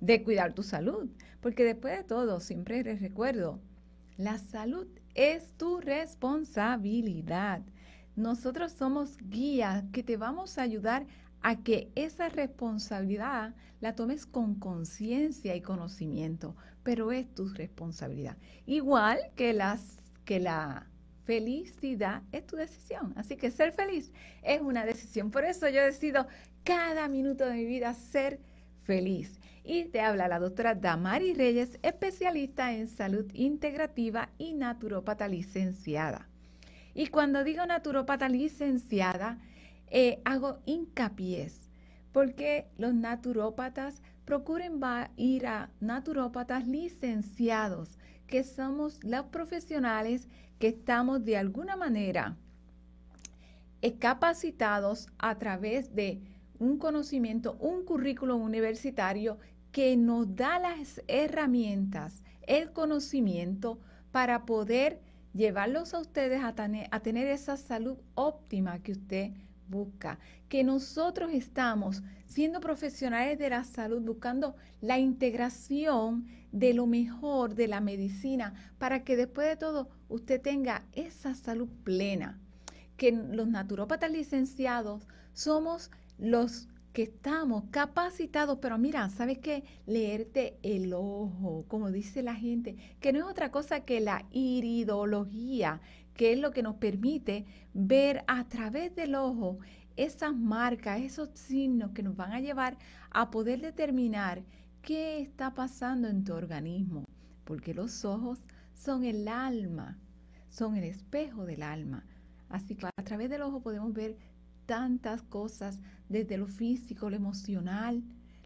de cuidar tu salud. Porque después de todo, siempre les recuerdo, la salud es tu responsabilidad. Nosotros somos guías que te vamos a ayudar a que esa responsabilidad la tomes con conciencia y conocimiento, pero es tu responsabilidad. Igual que, las, que la felicidad es tu decisión. Así que ser feliz es una decisión. Por eso yo decido cada minuto de mi vida ser feliz. Y te habla la doctora Damari Reyes, especialista en salud integrativa y naturópata licenciada. Y cuando digo naturópata licenciada, eh, hago hincapié porque los naturópatas procuren ir a naturópatas licenciados, que somos los profesionales que estamos de alguna manera eh, capacitados a través de un conocimiento, un currículo universitario que nos da las herramientas, el conocimiento para poder llevarlos a ustedes a, a tener esa salud óptima que usted busca, que nosotros estamos siendo profesionales de la salud, buscando la integración de lo mejor de la medicina para que después de todo usted tenga esa salud plena. Que los naturópatas licenciados somos los que estamos capacitados, pero mira, ¿sabes qué? Leerte el ojo, como dice la gente, que no es otra cosa que la iridología, que es lo que nos permite ver a través del ojo esas marcas, esos signos que nos van a llevar a poder determinar qué está pasando en tu organismo, porque los ojos son el alma, son el espejo del alma. Así que a través del ojo podemos ver tantas cosas desde lo físico, lo emocional,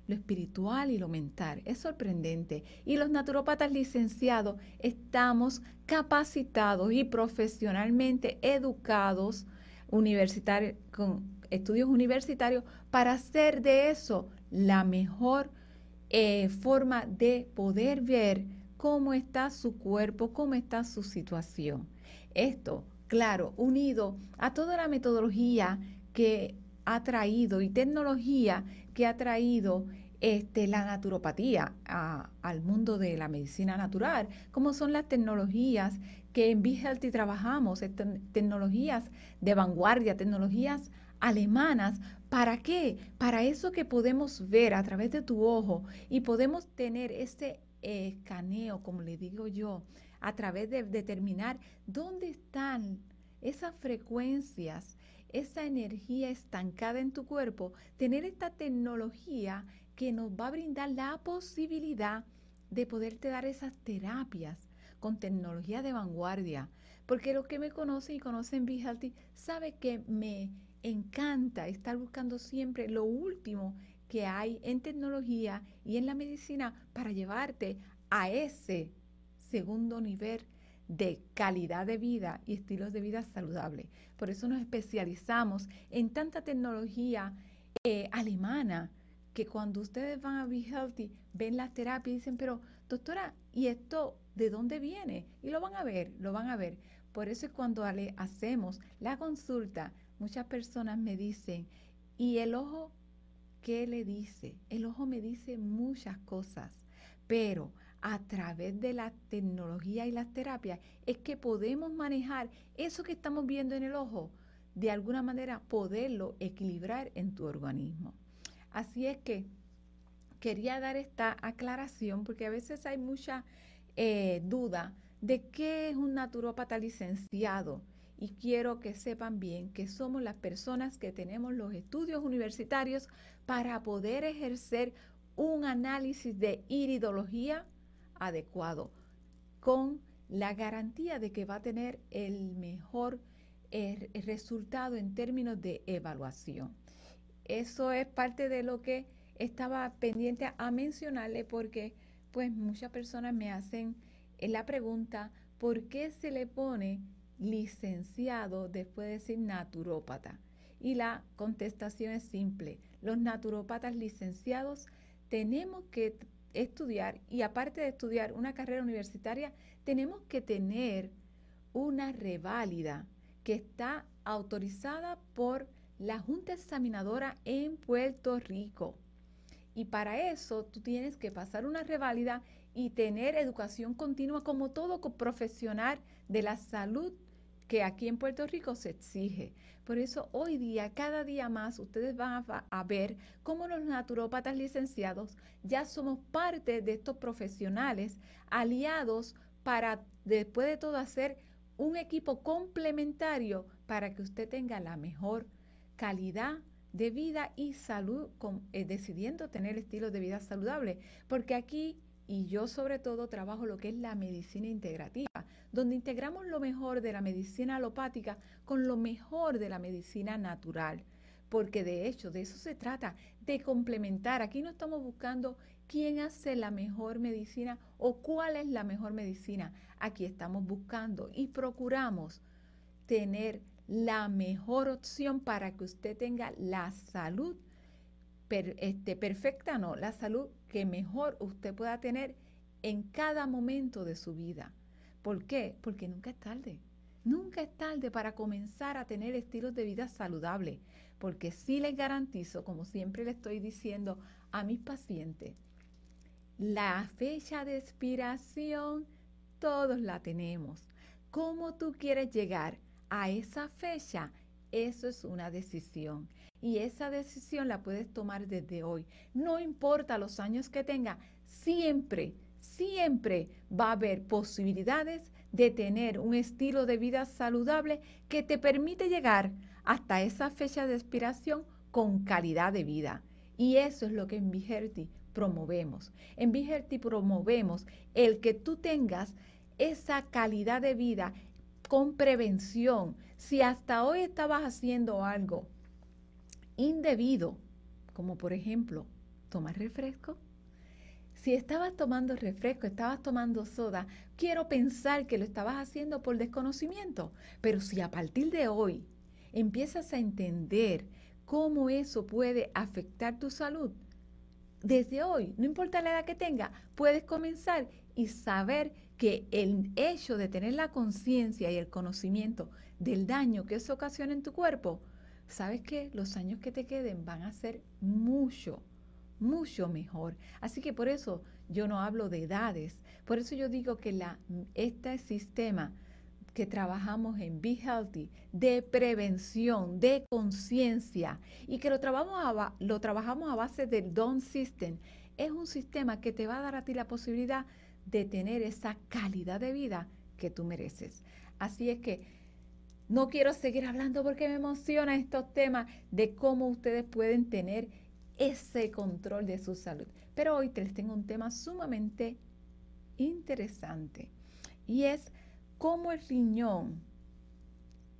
lo espiritual y lo mental. Es sorprendente. Y los naturópatas licenciados estamos capacitados y profesionalmente educados universitarios, con estudios universitarios para hacer de eso la mejor eh, forma de poder ver cómo está su cuerpo, cómo está su situación. Esto, claro, unido a toda la metodología que ha traído y tecnología que ha traído este, la naturopatía al mundo de la medicina natural, como son las tecnologías que en Be Healthy trabajamos, tecnologías de vanguardia, tecnologías alemanas. ¿Para qué? Para eso que podemos ver a través de tu ojo y podemos tener ese escaneo, como le digo yo, a través de determinar dónde están esas frecuencias esa energía estancada en tu cuerpo, tener esta tecnología que nos va a brindar la posibilidad de poderte dar esas terapias con tecnología de vanguardia. Porque los que me conocen y conocen Be Healthy sabe que me encanta estar buscando siempre lo último que hay en tecnología y en la medicina para llevarte a ese segundo nivel de calidad de vida y estilos de vida saludables. Por eso nos especializamos en tanta tecnología eh, alemana que cuando ustedes van a Be Healthy, ven las terapias y dicen, pero doctora, ¿y esto de dónde viene? Y lo van a ver, lo van a ver. Por eso es cuando le hacemos la consulta, muchas personas me dicen, ¿y el ojo qué le dice? El ojo me dice muchas cosas, pero a través de la tecnología y las terapias es que podemos manejar eso que estamos viendo en el ojo, de alguna manera poderlo equilibrar en tu organismo. Así es que quería dar esta aclaración porque a veces hay mucha eh, duda de qué es un naturópata licenciado y quiero que sepan bien que somos las personas que tenemos los estudios universitarios para poder ejercer un análisis de iridología, adecuado, con la garantía de que va a tener el mejor eh, resultado en términos de evaluación. Eso es parte de lo que estaba pendiente a mencionarle porque pues muchas personas me hacen eh, la pregunta, ¿por qué se le pone licenciado después de decir naturópata? Y la contestación es simple. Los naturópatas licenciados tenemos que estudiar y aparte de estudiar una carrera universitaria, tenemos que tener una reválida que está autorizada por la Junta Examinadora en Puerto Rico. Y para eso tú tienes que pasar una reválida y tener educación continua como todo profesional de la salud que aquí en Puerto Rico se exige. Por eso hoy día, cada día más, ustedes van a, ver cómo los naturópatas licenciados ya somos parte de estos profesionales aliados para después de todo hacer un equipo complementario para que usted tenga la mejor calidad de vida y salud, eh, decidiendo tener estilo de vida saludable. Porque aquí, y yo sobre todo trabajo lo que es la medicina integrativa, donde integramos lo mejor de la medicina alopática con lo mejor de la medicina natural. Porque de hecho, de eso se trata, de complementar. Aquí no estamos buscando quién hace la mejor medicina o cuál es la mejor medicina. Aquí estamos buscando y procuramos tener la mejor opción para que usted tenga la salud este, perfecta, no, la salud que mejor usted pueda tener en cada momento de su vida. ¿Por qué? Porque nunca es tarde. Nunca es tarde para comenzar a tener estilos de vida saludables, porque sí les garantizo, como siempre le estoy diciendo a mis pacientes, la fecha de expiración todos la tenemos. ¿Cómo tú quieres llegar a esa fecha? Eso es una decisión. Y esa decisión la puedes tomar desde hoy. No importa los años que tenga, siempre siempre va a haber posibilidades de tener un estilo de vida saludable que te permite llegar hasta esa fecha de expiración con calidad de vida. Y eso es lo que en Vigerti promovemos. En Vigerti promovemos el que tú tengas esa calidad de vida con prevención. Si hasta hoy estabas haciendo algo indebido, como por ejemplo tomar refresco, si estabas tomando refresco, estabas tomando soda, quiero pensar que lo estabas haciendo por desconocimiento. Pero si a partir de hoy empiezas a entender cómo eso puede afectar tu salud, desde hoy, no importa la edad que tenga, puedes comenzar y saber que el hecho de tener la conciencia y el conocimiento del daño que eso ocasiona en tu cuerpo, sabes que los años que te queden van a ser mucho, mucho mejor. Así que por eso yo no hablo de edades. Por eso yo digo que la, este sistema que trabajamos en Be Healthy, de prevención, de conciencia, y que lo trabajamos, a, lo trabajamos a base del DON System, es un sistema que te va a dar a ti la posibilidad de tener esa calidad de vida que tú mereces. Así es que no quiero seguir hablando porque me emociona estos temas de cómo ustedes pueden tener ese control de su salud. Pero hoy les tengo un tema sumamente interesante y es cómo el riñón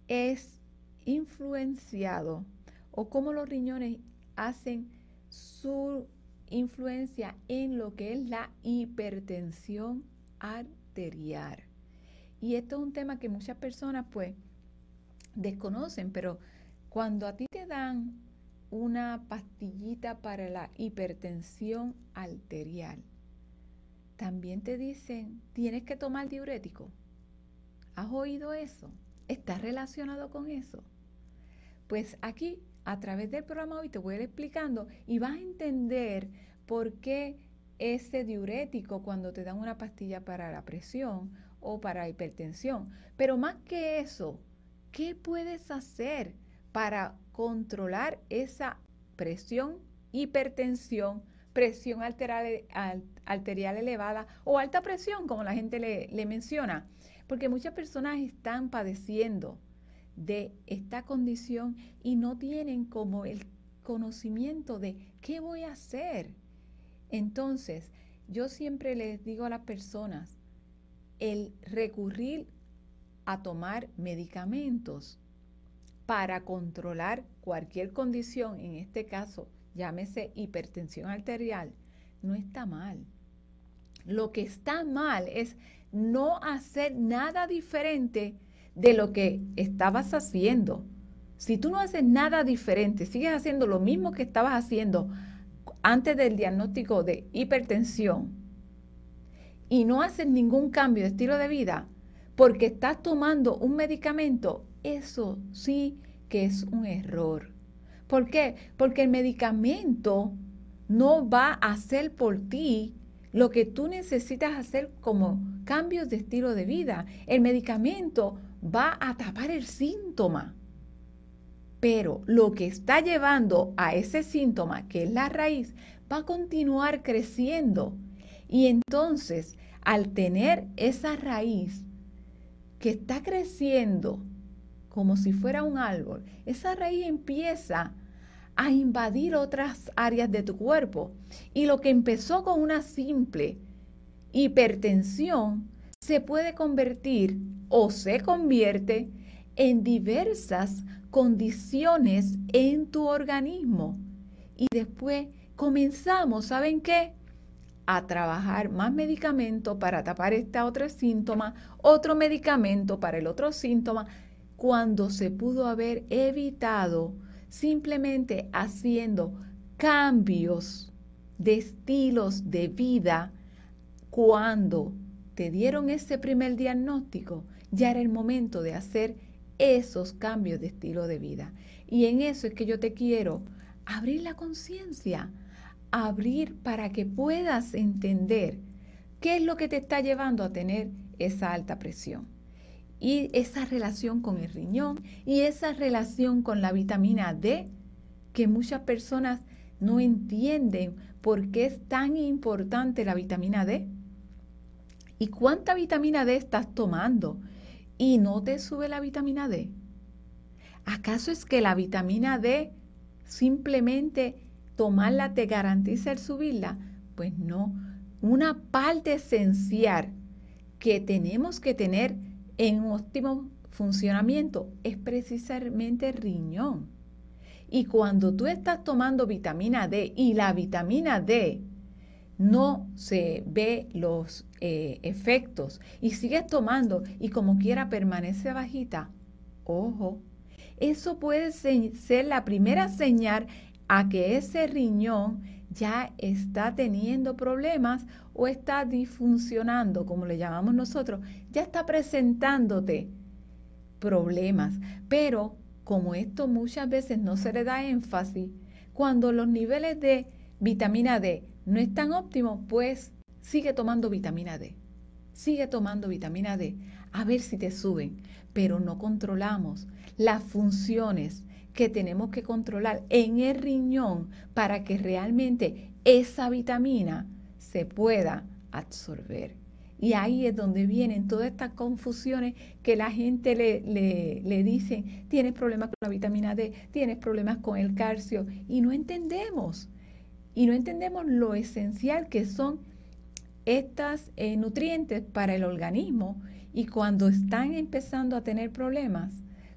es influenciado o cómo los riñones hacen su influencia en lo que es la hipertensión arterial. Y esto es un tema que muchas personas pues desconocen, pero cuando a ti te dan una pastillita para la hipertensión arterial. También te dicen, tienes que tomar diurético. ¿Has oído eso? ¿Está relacionado con eso? Pues aquí, a través del programa hoy, te voy a ir explicando y vas a entender por qué ese diurético cuando te dan una pastilla para la presión o para hipertensión. Pero más que eso, ¿qué puedes hacer para controlar esa presión, hipertensión, presión arterial, elevada o alta presión, como la gente le, le menciona. Porque muchas personas están padeciendo de esta condición y no tienen como el conocimiento de qué voy a hacer. Entonces, yo siempre les digo a las personas, el recurrir a tomar medicamentos para controlar cualquier condición, en este caso llámese hipertensión arterial, no está mal. Lo que está mal es no hacer nada diferente de lo que estabas haciendo. Si tú no haces nada diferente, sigues haciendo lo mismo que estabas haciendo antes del diagnóstico de hipertensión y no haces ningún cambio de estilo de vida porque estás tomando un medicamento, eso sí que es un error. ¿Por qué? Porque el medicamento no va a hacer por ti lo que tú necesitas hacer como cambios de estilo de vida. El medicamento va a tapar el síntoma. Pero lo que está llevando a ese síntoma, que es la raíz, va a continuar creciendo. Y entonces, al tener esa raíz que está creciendo como si fuera un árbol, esa raíz empieza a invadir otras áreas de tu cuerpo. Y lo que empezó con una simple hipertensión se puede convertir o se convierte en diversas condiciones en tu organismo. Y después comenzamos, ¿saben qué? A trabajar más medicamento para tapar este otro síntoma, otro medicamento para el otro síntoma, cuando se pudo haber evitado simplemente haciendo cambios de estilos de vida cuando te dieron ese primer diagnóstico, ya era el momento de hacer esos cambios de estilo de vida. Y en eso es que yo te quiero abrir la conciencia, abrir para que puedas entender qué es lo que te está llevando a tener esa alta presión y esa relación con el riñón y esa relación con la vitamina D, que muchas personas no entienden por qué es tan importante la vitamina D. ¿Y cuánta vitamina D estás tomando? ¿Y no te sube la vitamina D? ¿Acaso es que la vitamina D simplemente tomarla te garantiza el subirla? Pues no. Una parte esencial que tenemos que tener en óptimo funcionamiento es precisamente el riñón. Y cuando tú estás tomando vitamina D y la vitamina D no se ve los eh, efectos. Y sigues tomando y como quiera permanece bajita, ojo, eso puede ser la primera señal a que ese riñón ya está teniendo problemas o está disfuncionando, como le llamamos nosotros, ya está presentándote problemas. Pero como esto muchas veces no se le da énfasis, cuando los niveles de vitamina D no están óptimos, pues sigue tomando vitamina D. Sigue tomando vitamina D a ver si te suben, pero no controlamos las funciones que tenemos que controlar en el riñón para que realmente esa vitamina se pueda absorber. Y ahí es donde vienen todas estas confusiones que la gente le, le, le dice, tienes problemas con la vitamina D, tienes problemas con el calcio, y no entendemos. Y no entendemos lo esencial que son estas eh, nutrientes para el organismo y cuando están empezando a tener problemas,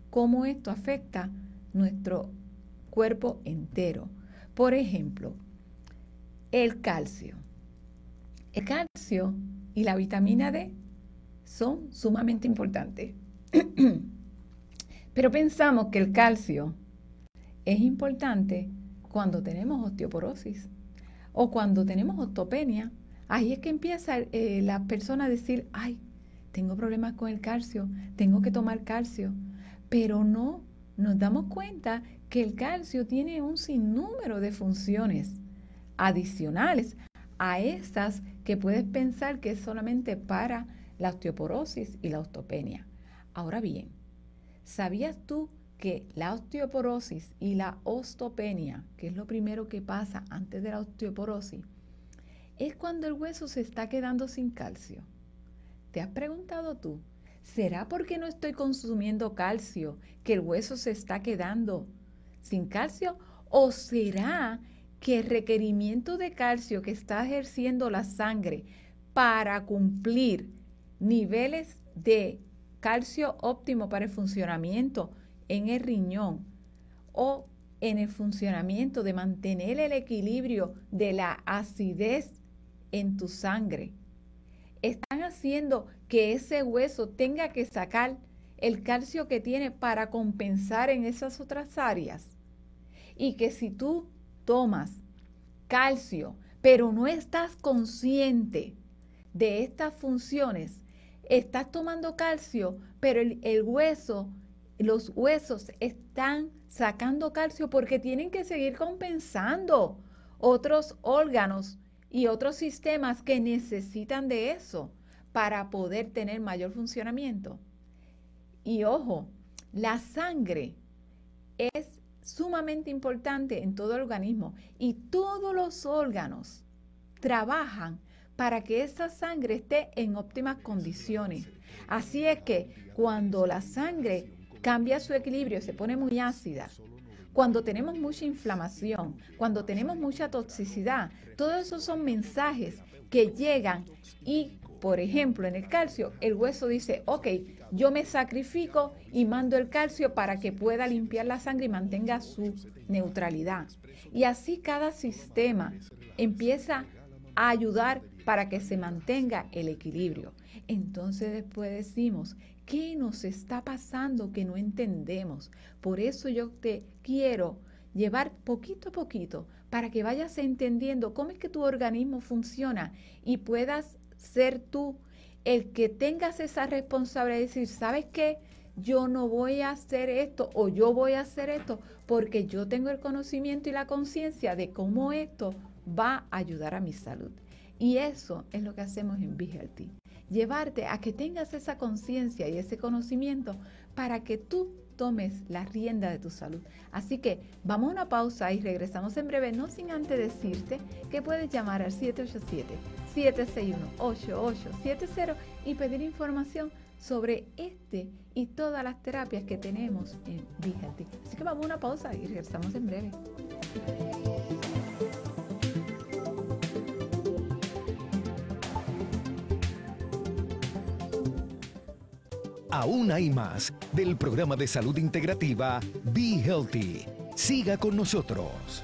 cómo esto afecta nuestro cuerpo entero. Por ejemplo, el calcio. El calcio y la vitamina D son sumamente importantes. Pero pensamos que el calcio es importante cuando tenemos osteoporosis o cuando tenemos osteopenia. Ahí es que empieza eh, la persona a decir, ay, tengo problemas con el calcio, tengo que tomar calcio. Pero no nos damos cuenta que el calcio tiene un sinnúmero de funciones adicionales a estas que puedes pensar que es solamente para la osteoporosis y la osteopenia. Ahora bien, ¿sabías tú que la osteoporosis y la osteopenia, que es lo primero que pasa antes de la osteoporosis, es cuando el hueso se está quedando sin calcio? ¿Te has preguntado tú ¿Será porque no estoy consumiendo calcio que el hueso se está quedando sin calcio? ¿O será que el requerimiento de calcio que está ejerciendo la sangre para cumplir niveles de calcio óptimo para el funcionamiento en el riñón o en el funcionamiento de mantener el equilibrio de la acidez en tu sangre están haciendo que ese hueso tenga que sacar el calcio que tiene para compensar en esas otras áreas. Y que si tú tomas calcio, pero no estás consciente de estas funciones, estás tomando calcio, pero el, hueso, los huesos están sacando calcio porque tienen que seguir compensando otros órganos y otros sistemas que necesitan de eso para poder tener mayor funcionamiento. Y ojo, la sangre es sumamente importante en todo el organismo y todos los órganos trabajan para que esa sangre esté en óptimas condiciones. Así es que cuando la sangre cambia su equilibrio, se pone muy ácida, cuando tenemos mucha inflamación, cuando tenemos mucha toxicidad, todos esos son mensajes que llegan y, por ejemplo, en el calcio, el hueso dice, ok, yo me sacrifico y mando el calcio para que pueda limpiar la sangre y mantenga su neutralidad. Y así cada sistema empieza a ayudar para que se mantenga el equilibrio. Entonces después decimos, ¿qué nos está pasando que no entendemos? Por eso yo te quiero llevar poquito a poquito para que vayas entendiendo cómo es que tu organismo funciona y puedas ser tú el que tengas esa responsabilidad de decir, ¿sabes qué? Yo no voy a hacer esto o yo voy a hacer esto porque yo tengo el conocimiento y la conciencia de cómo esto va a ayudar a mi salud. Y eso es lo que hacemos en Be. Llevarte a que tengas esa conciencia y ese conocimiento para que tú tomes la rienda de tu salud. Así que vamos a una pausa y regresamos en breve, no sin antes decirte que puedes llamar al 787-761-8870 y pedir información sobre este y todas las terapias que tenemos en Healthy. Así que vamos a una pausa y regresamos en breve. Aún hay más del programa de salud integrativa Be Healthy. Siga con nosotros.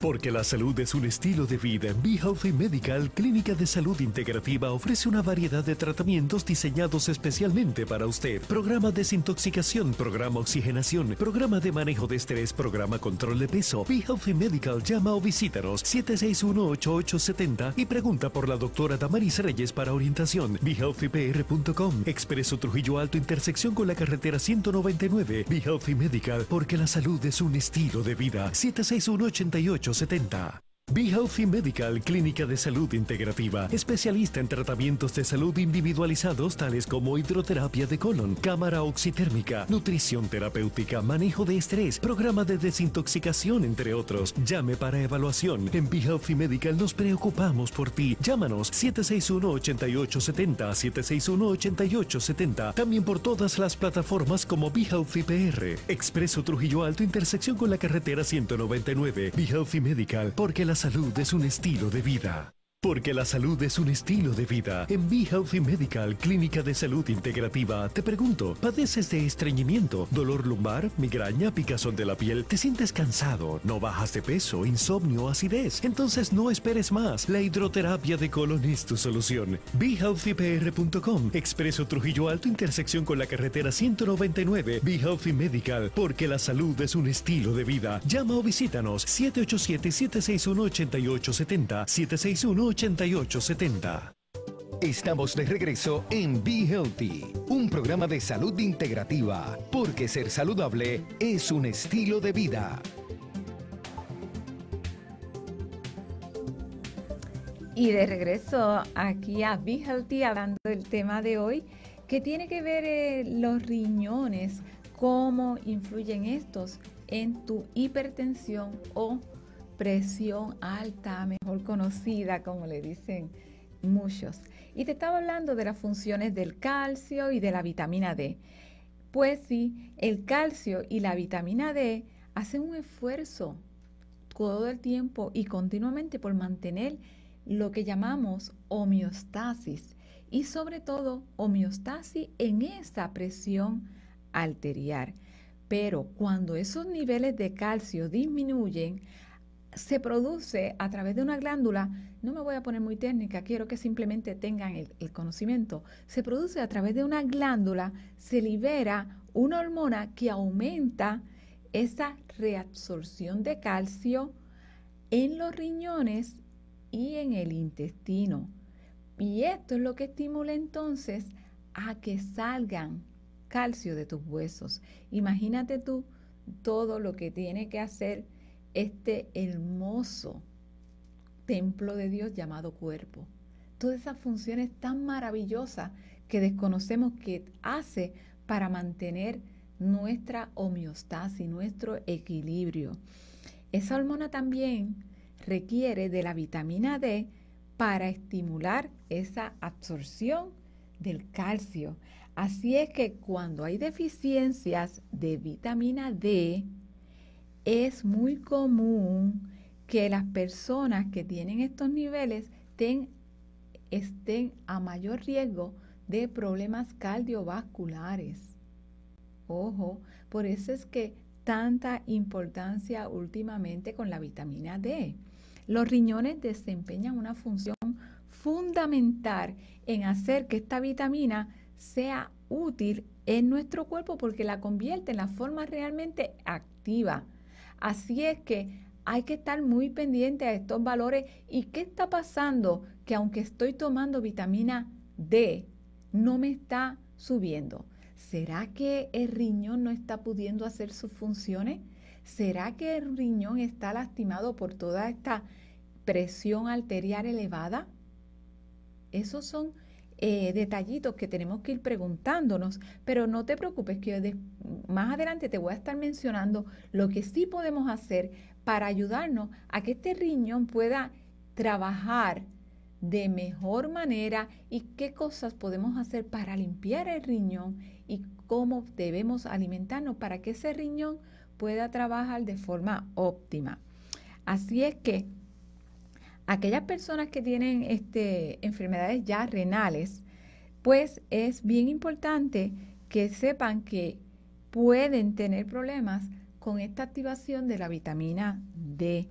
Porque la salud es un estilo de vida. Be Healthy Medical, clínica de salud integrativa, ofrece una variedad de tratamientos diseñados especialmente para usted. Programa desintoxicación, programa oxigenación, programa de manejo de estrés, programa control de peso. Be Healthy Medical, llama o visítanos 761-8870 y pregunta por la doctora Damaris Reyes para orientación. BeHealthyPR.com, Expreso Trujillo Alto, intersección con la carretera 199. Be Healthy Medical, porque la salud es un estilo de vida. 761 88 70 Be Healthy Medical, clínica de salud integrativa, especialista en tratamientos de salud individualizados tales como hidroterapia de colon, cámara oxitérmica, nutrición terapéutica, manejo de estrés, programa de desintoxicación, entre otros. Llame para evaluación. En Be Healthy Medical nos preocupamos por ti. Llámanos 761-8870, 761-8870. También por todas las plataformas como Be Healthy PR. Expreso Trujillo Alto, intersección con la carretera 199. Be Healthy Medical, porque la salud es un estilo de vida. Porque la salud es un estilo de vida. En Be Healthy Medical, Clínica de Salud Integrativa, te pregunto, ¿padeces de estreñimiento, dolor lumbar, migraña, picazón de la piel? ¿Te sientes cansado? ¿No bajas de peso, insomnio, acidez? Entonces no esperes más. La hidroterapia de colon es tu solución. BeHealthyPR.com, Expreso Trujillo Alto, intersección con la carretera 199. Be Healthy Medical, porque la salud es un estilo de vida. Llama o visítanos 787-761-8870, 761 8870. Estamos de regreso en Be Healthy, un programa de salud integrativa, porque ser saludable es un estilo de vida. Y de regreso aquí a Be Healthy hablando del tema de hoy, que tiene que ver eh, los riñones, cómo influyen estos en tu hipertensión o presión alta, mejor conocida, como le dicen muchos. Y te estaba hablando de las funciones del calcio y de la vitamina D. Pues sí, el calcio y la vitamina D hacen un esfuerzo todo el tiempo y continuamente por mantener lo que llamamos homeostasis y sobre todo homeostasis en esa presión arterial. Pero cuando esos niveles de calcio disminuyen, se produce a través de una glándula, no me voy a poner muy técnica, quiero que simplemente tengan el, conocimiento, se produce a través de una glándula, se libera una hormona que aumenta esa reabsorción de calcio en los riñones y en el intestino. Y esto es lo que estimula entonces a que salgan calcio de tus huesos. Imagínate tú todo lo que tiene que hacer este hermoso templo de Dios llamado cuerpo. Todas esas funciones tan maravillosas que desconocemos que hace para mantener nuestra homeostasis, nuestro equilibrio. Esa hormona también requiere de la vitamina D para estimular esa absorción del calcio. Así es que cuando hay deficiencias de vitamina D, es muy común que las personas que tienen estos niveles estén a mayor riesgo de problemas cardiovasculares. Ojo, por eso es que tanta importancia últimamente con la vitamina D. Los riñones desempeñan una función fundamental en hacer que esta vitamina sea útil en nuestro cuerpo porque la convierte en la forma realmente activa. Así es que hay que estar muy pendiente a estos valores y qué está pasando que aunque estoy tomando vitamina D, no me está subiendo. ¿Será que el riñón no está pudiendo hacer sus funciones? ¿Será que el riñón está lastimado por toda esta presión arterial elevada? Esos son eh, detallitos que tenemos que ir preguntándonos, pero no te preocupes que más adelante te voy a estar mencionando lo que sí podemos hacer para ayudarnos a que este riñón pueda trabajar de mejor manera y qué cosas podemos hacer para limpiar el riñón y cómo debemos alimentarnos para que ese riñón pueda trabajar de forma óptima. Así es que aquellas personas que tienen este, enfermedades ya renales, pues es bien importante que sepan que pueden tener problemas con esta activación de la vitamina D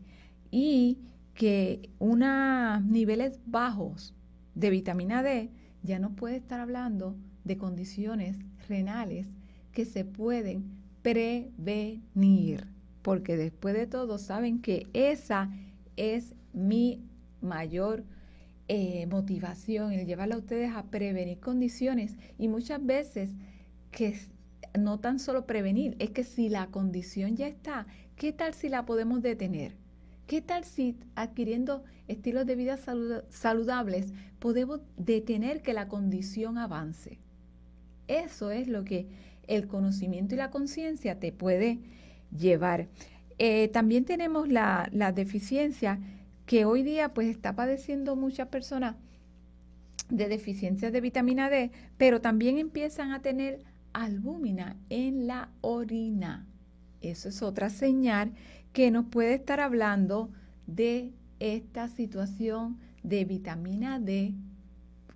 y que unos niveles bajos de vitamina D ya no puede estar hablando de condiciones renales que se pueden prevenir, porque después de todo saben que esa es mi mayor eh, motivación, el llevarla a ustedes a prevenir condiciones y muchas veces que no tan solo prevenir, es que si la condición ya está, ¿qué tal si la podemos detener? ¿Qué tal si adquiriendo estilos de vida saludables podemos detener que la condición avance? Eso es lo que el conocimiento y la conciencia te puede llevar. Eh, también tenemos la, la, deficiencia que hoy día pues está padeciendo muchas personas de deficiencias de vitamina D, pero también empiezan a tener albúmina en la orina. Eso es otra señal que nos puede estar hablando de esta situación de vitamina D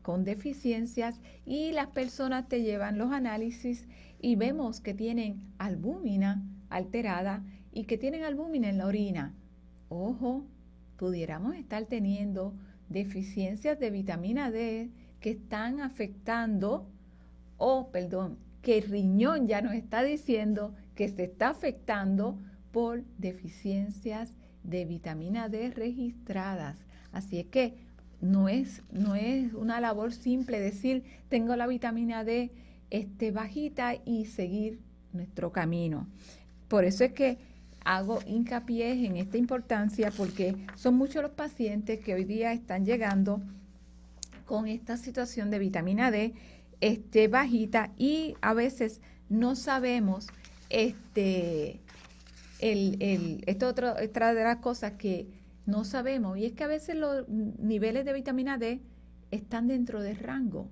con deficiencias y las personas te llevan los análisis y vemos que tienen albúmina alterada y que tienen albúmina en la orina. Ojo, pudiéramos estar teniendo deficiencias de vitamina D que están afectando, o perdón, que el riñón ya nos está diciendo que se está afectando por deficiencias de vitamina D registradas. Así es que no es, no es una labor simple decir tengo la vitamina D este, bajita y seguir nuestro camino. Por eso es que hago hincapié en esta importancia porque son muchos los pacientes que hoy día están llegando con esta situación de vitamina D este, bajita y a veces no sabemos este, el, el, esto otra, otra de las cosas que no sabemos, y es que a veces los niveles de vitamina D están dentro del rango,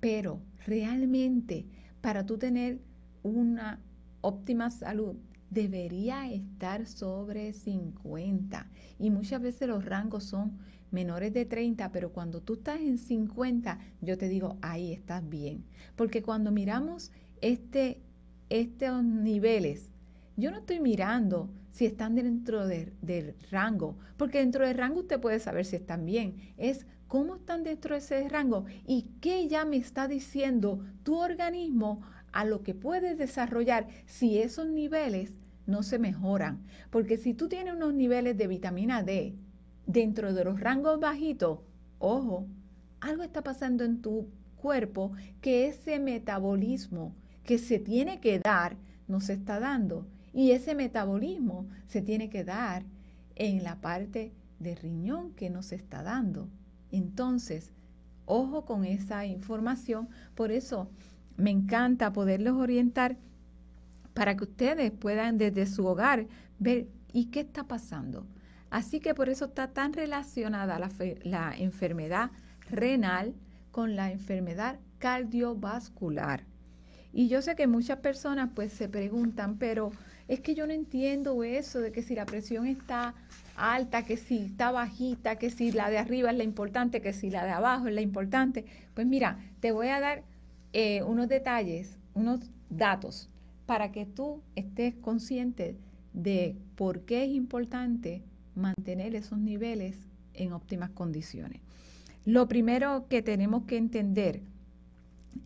pero realmente para tú tener una óptima salud debería estar sobre 50 y muchas veces los rangos son menores de 30, pero cuando tú estás en 50, yo te digo, ahí estás bien, porque cuando miramos este, estos niveles yo no estoy mirando si están dentro del rango, porque dentro del rango usted puede saber si están bien. Es cómo están dentro de ese rango y qué ya me está diciendo tu organismo a lo que puedes desarrollar si esos niveles no se mejoran. Porque si tú tienes unos niveles de vitamina D dentro de los rangos bajitos, ojo, algo está pasando en tu cuerpo que ese metabolismo que se tiene que dar no se está dando Y ese metabolismo se tiene que dar en la parte de riñón que nos está dando. Entonces, ojo con esa información. Por eso me encanta poderlos orientar para que ustedes puedan desde su hogar ver y qué está pasando. Así que por eso está tan relacionada la, enfermedad renal con la enfermedad cardiovascular. Y yo sé que muchas personas pues se preguntan, pero es que yo no entiendo eso de que si la presión está alta, que si está bajita, que si la de arriba es la importante, que si la de abajo es la importante. Pues mira, te voy a dar eh, unos detalles, unos datos para que tú estés consciente de por qué es importante mantener esos niveles en óptimas condiciones. Lo primero que tenemos que entender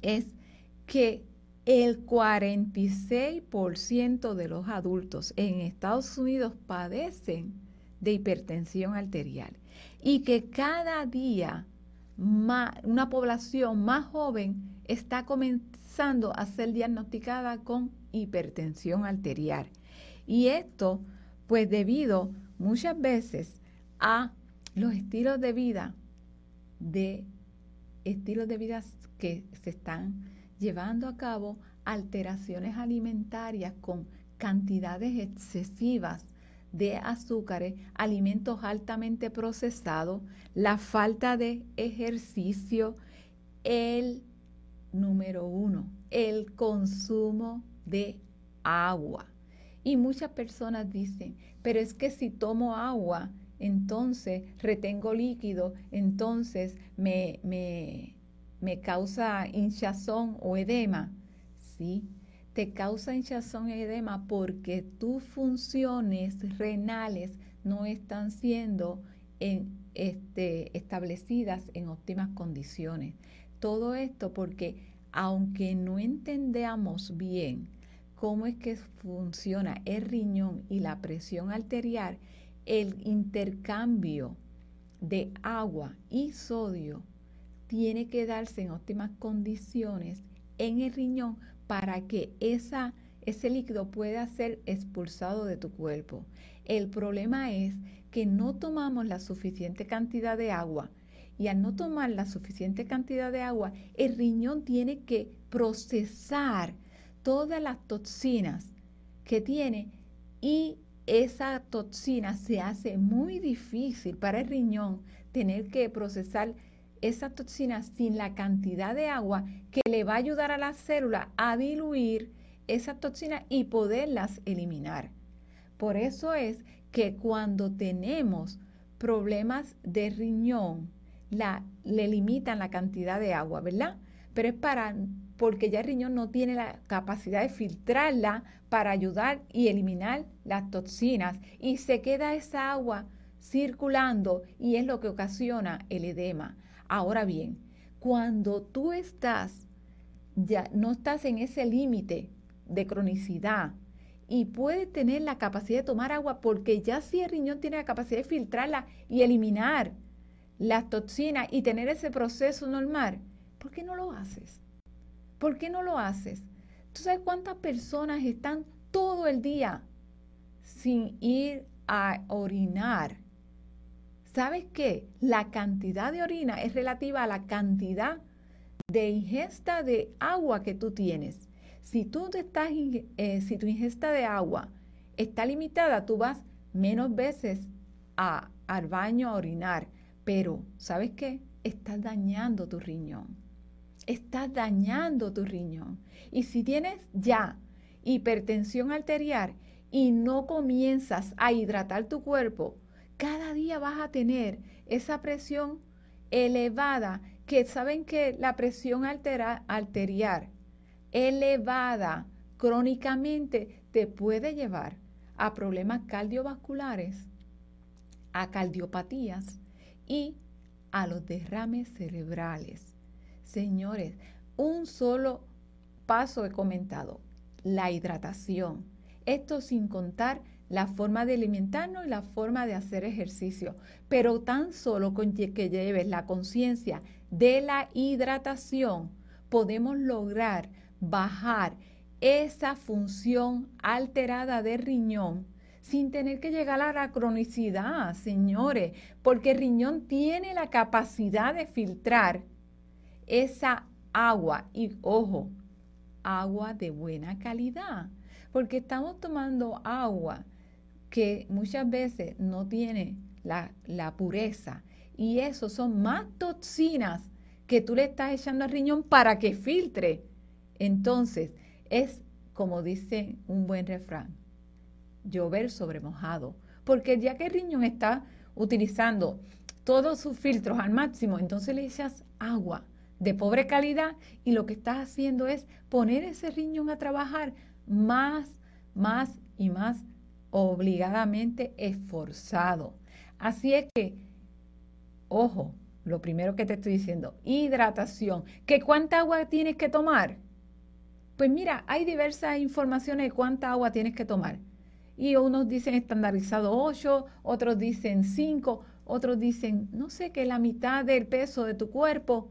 es que el 46% de los adultos en Estados Unidos padecen de hipertensión arterial y que cada día una población más joven está comenzando a ser diagnosticada con hipertensión arterial. Y esto, pues debido muchas veces a los estilos de vida de estilos de vida que se están llevando a cabo alteraciones alimentarias con cantidades excesivas de azúcares, alimentos altamente procesados, la falta de ejercicio, el número uno, el consumo de agua. Y muchas personas dicen, pero es que si tomo agua, entonces retengo líquido, entonces me, me, me causa hinchazón o edema. Sí, te causa hinchazón y edema porque tus funciones renales no están siendo este, establecidas en óptimas condiciones. Todo esto porque aunque no entendamos bien cómo es que funciona el riñón y la presión arterial, el intercambio de agua y sodio tiene que darse en óptimas condiciones en el riñón para que ese líquido pueda ser expulsado de tu cuerpo. El problema es que no tomamos la suficiente cantidad de agua y al no tomar la suficiente cantidad de agua, el riñón tiene que procesar todas las toxinas que tiene y esa toxina se hace muy difícil para el riñón tener que procesar esa toxina sin la cantidad de agua que le va a ayudar a la célula a diluir esa toxina y poderlas eliminar. Por eso es que cuando tenemos problemas de riñón, la, le limitan la cantidad de agua, ¿verdad? Pero es para, porque ya el riñón no tiene la capacidad de filtrarla para ayudar y eliminar las toxinas y se queda esa agua circulando y es lo que ocasiona el edema. Ahora bien, cuando tú estás, ya no estás en ese límite de cronicidad y puedes tener la capacidad de tomar agua porque ya si el riñón tiene la capacidad de filtrarla y eliminar las toxinas y tener ese proceso normal, ¿por qué no lo haces? ¿Por qué no lo haces? ¿Tú sabes cuántas personas están todo el día sin ir a orinar? ¿Sabes qué? La cantidad de orina es relativa a la cantidad de ingesta de agua que tú tienes. Si, tú estás, eh, si tu ingesta de agua está limitada, tú vas menos veces a, al baño a orinar. Pero, ¿sabes qué? Estás dañando tu riñón. Estás dañando tu riñón. Y si tienes ya hipertensión arterial y no comienzas a hidratar tu cuerpo, cada día vas a tener esa presión elevada, que saben que la presión arterial elevada crónicamente te puede llevar a problemas cardiovasculares, a cardiopatías y a los derrames cerebrales. Señores, un solo paso he comentado, la hidratación. Esto sin contar la forma de alimentarnos y la forma de hacer ejercicio. Pero tan solo con que lleves la conciencia de la hidratación, podemos lograr bajar esa función alterada del riñón sin tener que llegar a la cronicidad, señores, porque el riñón tiene la capacidad de filtrar esa agua y, ojo, agua de buena calidad, porque estamos tomando agua que muchas veces no tiene la, pureza y eso son más toxinas que tú le estás echando al riñón para que filtre. Entonces, es como dice un buen refrán, llover sobre mojado, porque ya que el riñón está utilizando todos sus filtros al máximo, entonces le echas agua de pobre calidad y lo que estás haciendo es poner ese riñón a trabajar más, más y más obligadamente esforzado. Así es que, ojo, lo primero que te estoy diciendo, hidratación. ¿Que cuánta agua tienes que tomar? Pues mira, hay diversas informaciones de cuánta agua tienes que tomar. Y unos dicen estandarizado 8, otros dicen 5, otros dicen, no sé, que la mitad del peso de tu cuerpo.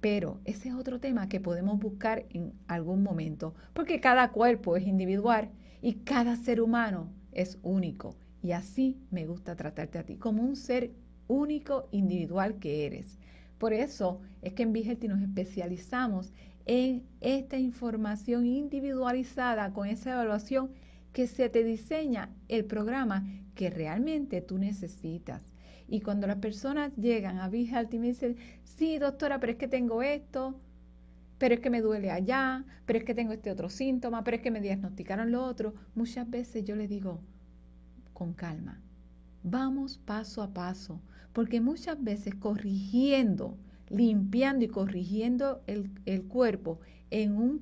Pero ese es otro tema que podemos buscar en algún momento, porque cada cuerpo es individual y cada ser humano es único. Y así me gusta tratarte a ti, como un ser único, individual que eres. Por eso es que en Vigelti nos especializamos en esta información individualizada con esa evaluación que se te diseña el programa que realmente tú necesitas. Y cuando las personas llegan a Vigelti y me dicen, sí, doctora, pero es que tengo esto, pero es que me duele allá, pero es que tengo este otro síntoma, pero es que me diagnosticaron lo otro, muchas veces yo les digo, con calma, vamos paso a paso, porque muchas veces corrigiendo, limpiando y corrigiendo el, el cuerpo en,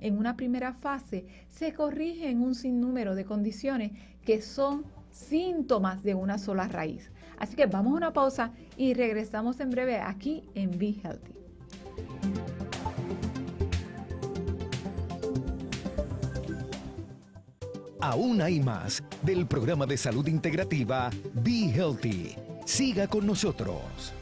en una primera fase, se corrige en un sinnúmero de condiciones que son síntomas de una sola raíz. Así que vamos a una pausa y regresamos en breve aquí en Be Healthy. Aún hay más del programa de salud integrativa Be Healthy. Siga con nosotros.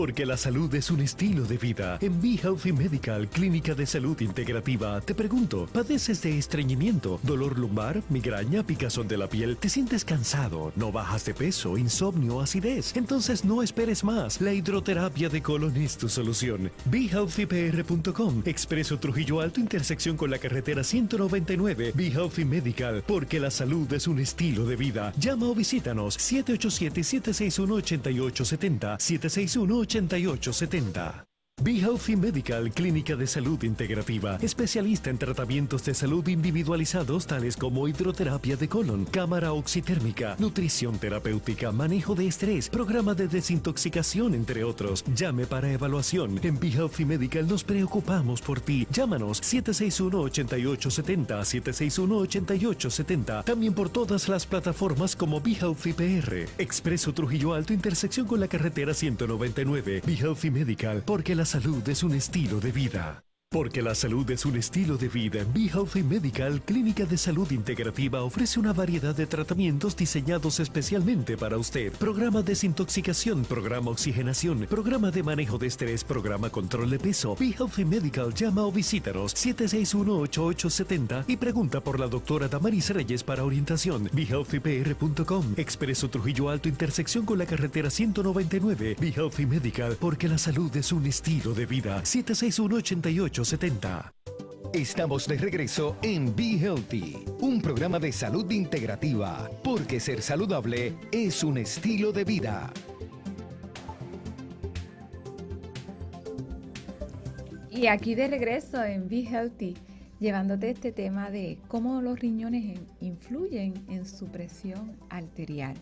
Porque la salud es un estilo de vida. En Be Healthy Medical, Clínica de Salud Integrativa, te pregunto, ¿padeces de estreñimiento, dolor lumbar, migraña, picazón de la piel? ¿Te sientes cansado? ¿No bajas de peso, insomnio, acidez? Entonces no esperes más. La hidroterapia de colon es tu solución. BeHealthyPR.com, Expreso Trujillo Alto, intersección con la carretera 199. Be Healthy Medical, porque la salud es un estilo de vida. Llama o visítanos 787-761-8870, 761 8870. 8870. Be Healthy Medical, clínica de salud integrativa, especialista en tratamientos de salud individualizados tales como hidroterapia de colon, cámara oxitérmica, nutrición terapéutica, manejo de estrés, programa de desintoxicación, entre otros. Llame para evaluación. En Be Healthy Medical nos preocupamos por ti. Llámanos 761-8870, 761-8870. También por todas las plataformas como Be Healthy PR. Expreso Trujillo Alto, intersección con la carretera 199. Be Healthy Medical, porque las salud es un estilo de vida. Porque la salud es un estilo de vida, Be Healthy Medical, Clínica de Salud Integrativa, ofrece una variedad de tratamientos diseñados especialmente para usted. Programa desintoxicación, programa oxigenación, programa de manejo de estrés, programa control de peso. Be Healthy Medical, llama o visítanos 761-8870 y pregunta por la doctora Damaris Reyes para orientación. BeHealthyPR.com, Expreso Trujillo Alto, intersección con la carretera 199. Be Healthy Medical, porque la salud es un estilo de vida. 761 88 Estamos de regreso en Be Healthy, un programa de salud integrativa, porque ser saludable es un estilo de vida. Y aquí de regreso en Be Healthy, llevándote este tema de cómo los riñones influyen en su presión arterial.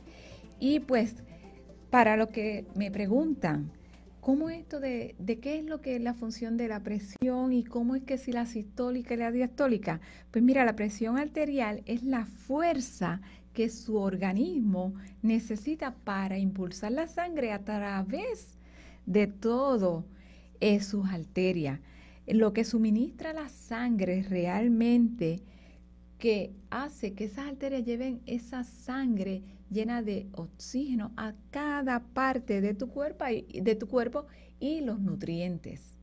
Y pues, para lo que me preguntan, ¿Cómo esto de, qué es lo que es la función de la presión y cómo es que si la sistólica y la diastólica? Pues mira, la presión arterial es la fuerza que su organismo necesita para impulsar la sangre a través de todo sus arterias. Lo que suministra la sangre realmente que hace que esas arterias lleven esa sangre llena de oxígeno a cada parte de tu cuerpo y, de tu cuerpo y los nutrientes.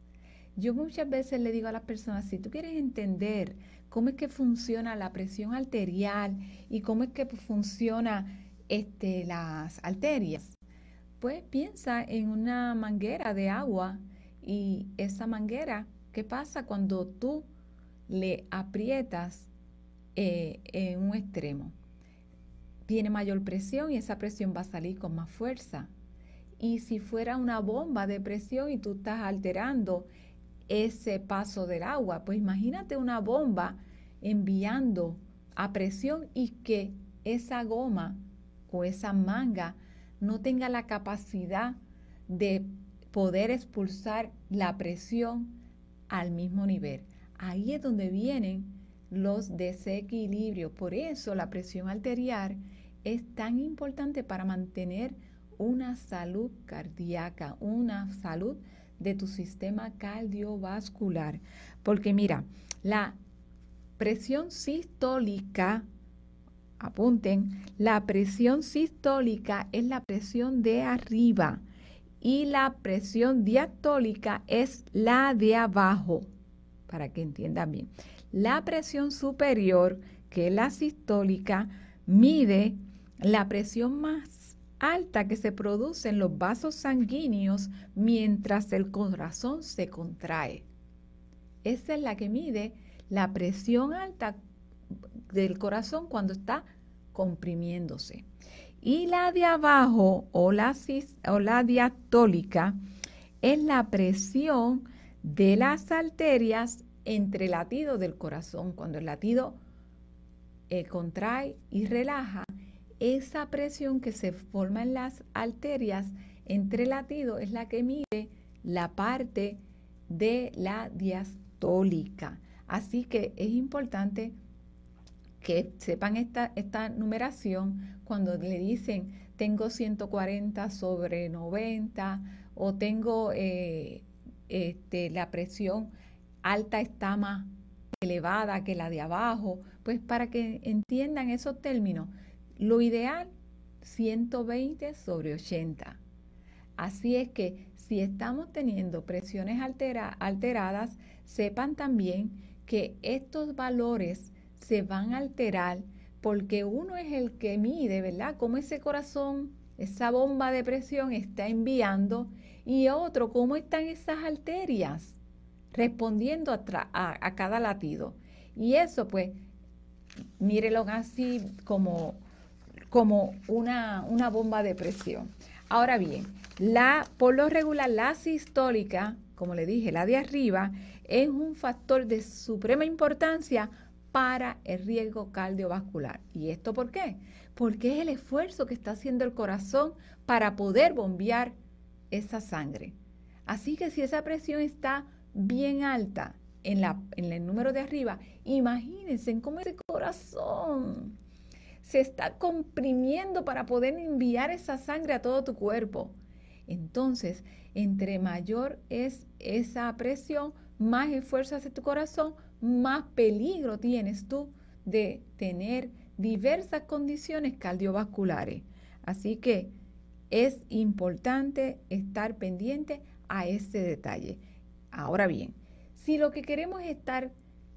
Yo muchas veces le digo a las personas, si tú quieres entender cómo es que funciona la presión arterial y cómo es que funciona este, las arterias, pues piensa en una manguera de agua y esa manguera, ¿qué pasa cuando tú le aprietas eh, en un extremo? Tiene mayor presión y esa presión va a salir con más fuerza. Y si fuera una bomba de presión y tú estás alterando ese paso del agua. Pues imagínate una bomba enviando a presión y que esa goma o esa manga no tenga la capacidad de poder expulsar la presión al mismo nivel. Ahí es donde vienen los desequilibrios. Por eso la presión arterial es tan importante para mantener una salud cardíaca, una salud de tu sistema cardiovascular. Porque mira, la presión sistólica, apunten, la presión sistólica es la presión de arriba y la presión diastólica es la de abajo, para que entiendan bien. La presión superior, que es la sistólica, mide la presión más alta que se produce en los vasos sanguíneos mientras el corazón se contrae. Esa es la que mide la presión alta del corazón cuando está comprimiéndose. Y la de abajo o la, o la diastólica es la presión de las arterias entre latidos del corazón. Cuando el latido eh, contrae y relaja, esa presión que se forma en las arterias entre latidos es la que mide la parte de la diastólica. Así que es importante que sepan esta, esta numeración cuando le dicen tengo 140 sobre 90 o tengo eh, este, la presión alta está más elevada que la de abajo, pues para que entiendan esos términos lo ideal, 120 sobre 80. Así es que si estamos teniendo presiones alteradas, sepan también que estos valores se van a alterar porque uno es el que mide, ¿verdad? Cómo ese corazón, esa bomba de presión está enviando y otro, cómo están esas arterias respondiendo a, a cada latido. Y eso pues, mírelo así como como una, bomba de presión. Ahora bien, la, por lo regular, la sistólica, como le dije, la de arriba, es un factor de suprema importancia para el riesgo cardiovascular. ¿Y esto por qué? Porque es el esfuerzo que está haciendo el corazón para poder bombear esa sangre. Así que si esa presión está bien alta en, la, en el número de arriba, imagínense cómo ese corazón se está comprimiendo para poder enviar esa sangre a todo tu cuerpo. Entonces, entre mayor es esa presión, más esfuerzo hace tu corazón, más peligro tienes tú de tener diversas condiciones cardiovasculares. Así que es importante estar pendiente a ese detalle. Ahora bien, si lo que queremos es estar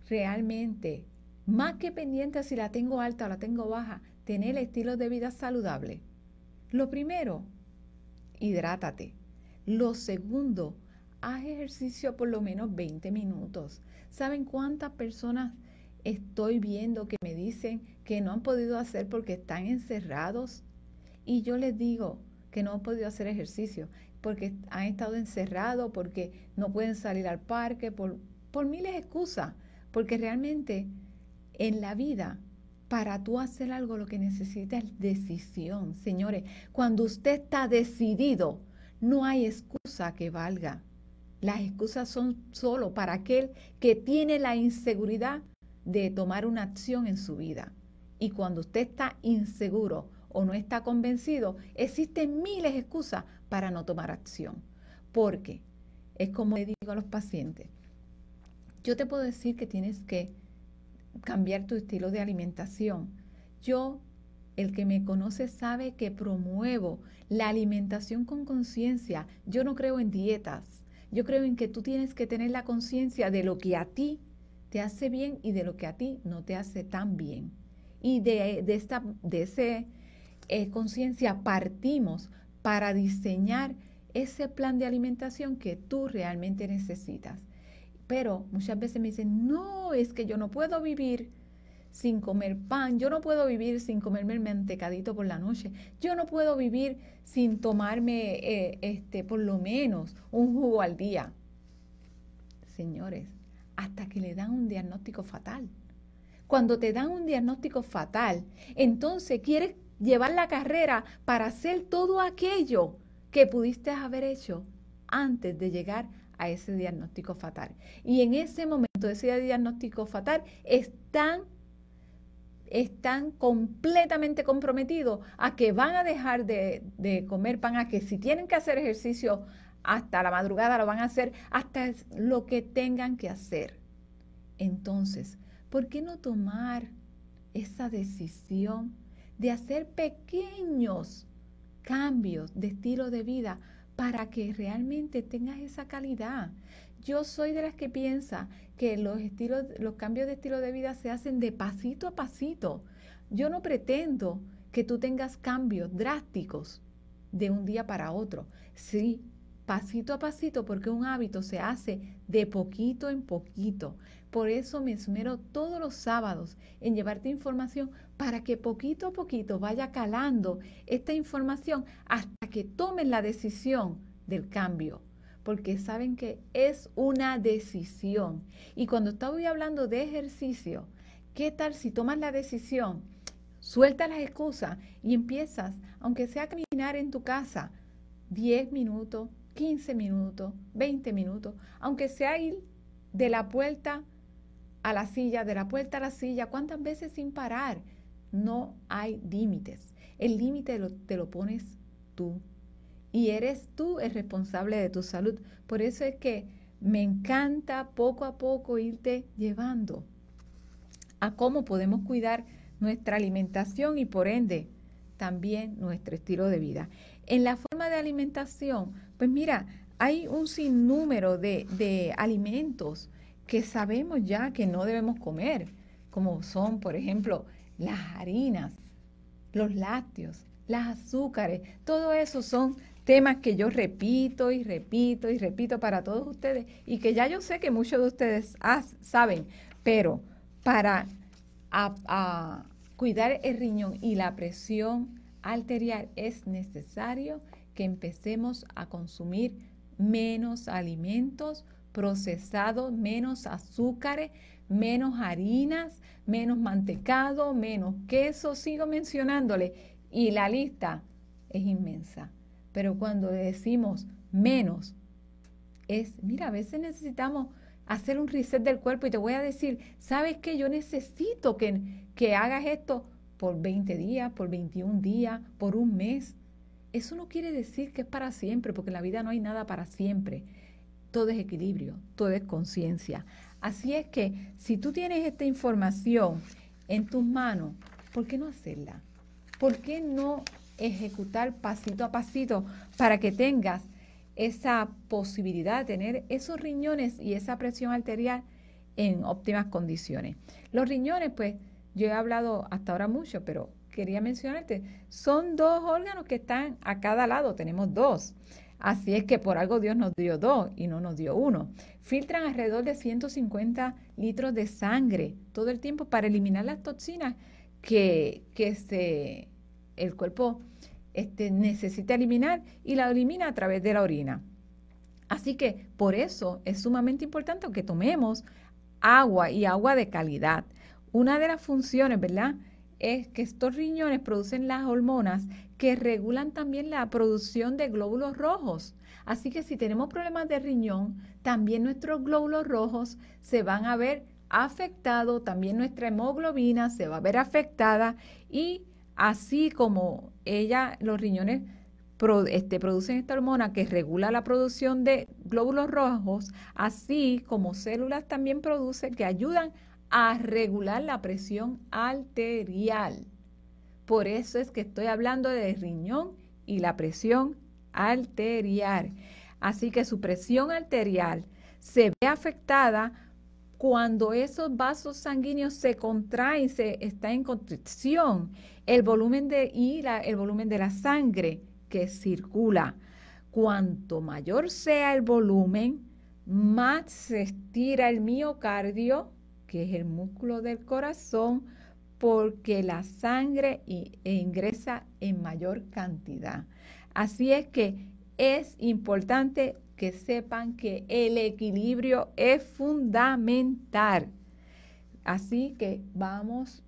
realmente más que pendiente si la tengo alta o la tengo baja, tener el estilo de vida saludable. Lo primero, hidrátate. Lo segundo, haz ejercicio por lo menos 20 minutos. ¿Saben cuántas personas estoy viendo que me dicen que no han podido hacer porque están encerrados? Y yo les digo que no han podido hacer ejercicio porque han estado encerrados, porque no pueden salir al parque, por, por miles excusas, porque realmente en la vida, para tú hacer algo lo que necesitas es decisión. Señores, cuando usted está decidido, no hay excusa que valga. Las excusas son solo para aquel que tiene la inseguridad de tomar una acción en su vida. Y cuando usted está inseguro o no está convencido, existen miles de excusas para no tomar acción. Porque es como le digo a los pacientes, yo te puedo decir que tienes que cambiar tu estilo de alimentación. Yo, el que me conoce sabe que promuevo la alimentación con conciencia. Yo no creo en dietas. Yo creo en que tú tienes que tener la conciencia de lo que a ti te hace bien y de lo que a ti no te hace tan bien. Y de, de esta de eh, conciencia partimos para diseñar ese plan de alimentación que tú realmente necesitas. Pero muchas veces me dicen, no, es que yo no puedo vivir sin comer pan, yo no puedo vivir sin comerme el mantecadito por la noche, yo no puedo vivir sin tomarme eh, este, por lo menos un jugo al día. Señores, hasta que le dan un diagnóstico fatal. Cuando te dan un diagnóstico fatal, entonces quieres llevar la carrera para hacer todo aquello que pudiste haber hecho antes de llegar a ese diagnóstico fatal. Y en ese momento, ese diagnóstico fatal, están, están completamente comprometidos a que van a dejar de, de comer pan, a que si tienen que hacer ejercicio hasta la madrugada, lo van a hacer hasta lo que tengan que hacer. Entonces, ¿por qué no tomar esa decisión de hacer pequeños cambios de estilo de vida para que realmente tengas esa calidad. Yo soy de las que piensa que los estilos, los cambios de estilo de vida se hacen de pasito a pasito. Yo no pretendo que tú tengas cambios drásticos de un día para otro. Sí, pasito a pasito, porque un hábito se hace de poquito en poquito. Por eso me esmero todos los sábados en llevarte información para que poquito a poquito vaya calando esta información hasta que tomen la decisión del cambio. Porque saben que es una decisión. Y cuando estoy hablando de ejercicio, ¿qué tal si tomas la decisión? Suelta las excusas y empiezas, aunque sea a caminar en tu casa, 10 minutos, 15 minutos, 20 minutos, aunque sea ir de la puerta a la silla, de la puerta a la silla, ¿cuántas veces sin parar? No hay límites. El límite te lo pones tú. Y eres tú el responsable de tu salud. Por eso es que me encanta poco a poco irte llevando a cómo podemos cuidar nuestra alimentación y por ende también nuestro estilo de vida. En la forma de alimentación, pues mira, hay un sinnúmero de, de alimentos que sabemos ya que no debemos comer, como son, por ejemplo, las harinas, los lácteos, las azúcares, todo eso son temas que yo repito y repito y repito para todos ustedes y que ya yo sé que muchos de ustedes saben, pero para cuidar el riñón y la presión arterial es necesario que empecemos a consumir menos alimentos procesados, menos azúcares, menos harinas, menos mantecado, menos queso, sigo mencionándole, y la lista es inmensa. Pero cuando decimos menos, es, mira, a veces necesitamos hacer un reset del cuerpo y te voy a decir, ¿sabes qué? Yo necesito que, que hagas esto por 20 días, por 21 días, por un mes. Eso no quiere decir que es para siempre, porque en la vida no hay nada para siempre. Todo es equilibrio, todo es conciencia. Así es que si tú tienes esta información en tus manos, ¿por qué no hacerla? ¿Por qué no ejecutar pasito a pasito para que tengas esa posibilidad de tener esos riñones y esa presión arterial en óptimas condiciones? Los riñones, pues, yo he hablado hasta ahora mucho, pero quería mencionarte, son dos órganos que están a cada lado, tenemos dos. Así es que por algo Dios nos dio dos y no nos dio uno. Filtran alrededor de 150 litros de sangre todo el tiempo para eliminar las toxinas que, que se, el cuerpo este, necesita eliminar y la elimina a través de la orina. Así que por eso es sumamente importante que tomemos agua y agua de calidad. Una de las funciones, ¿verdad? Es que estos riñones producen las hormonas que regulan también la producción de glóbulos rojos. Así que si tenemos problemas de riñón, también nuestros glóbulos rojos se van a ver afectados, también nuestra hemoglobina se va a ver afectada y así como ella, los riñones este, producen esta hormona que regula la producción de glóbulos rojos, así como células también producen que ayudan a regular la presión arterial. Por eso es que estoy hablando de riñón y la presión arterial. Así que su presión arterial se ve afectada cuando esos vasos sanguíneos se contraen, se está en constricción, el volumen de y el volumen de la sangre que circula. Cuanto mayor sea el volumen, más se estira el miocardio, que es el músculo del corazón, porque la sangre ingresa en mayor cantidad. Así es que es importante que sepan que el equilibrio es fundamental. Así que vamos,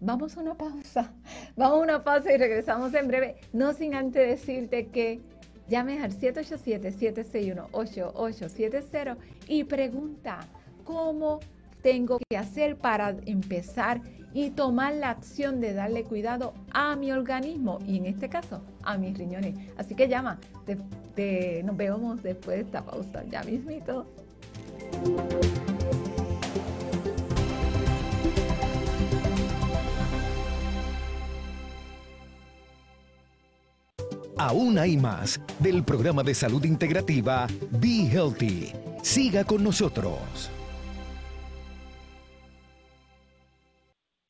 vamos a una pausa, vamos a una pausa y regresamos en breve, no sin antes decirte que llames al 787-761-8870 y pregunta cómo tengo que hacer para empezar y tomar la acción de darle cuidado a mi organismo y en este caso a mis riñones. Así que llama, nos vemos después de esta pausa, ya mismito. Aún hay más del programa de salud integrativa Be Healthy. Siga con nosotros.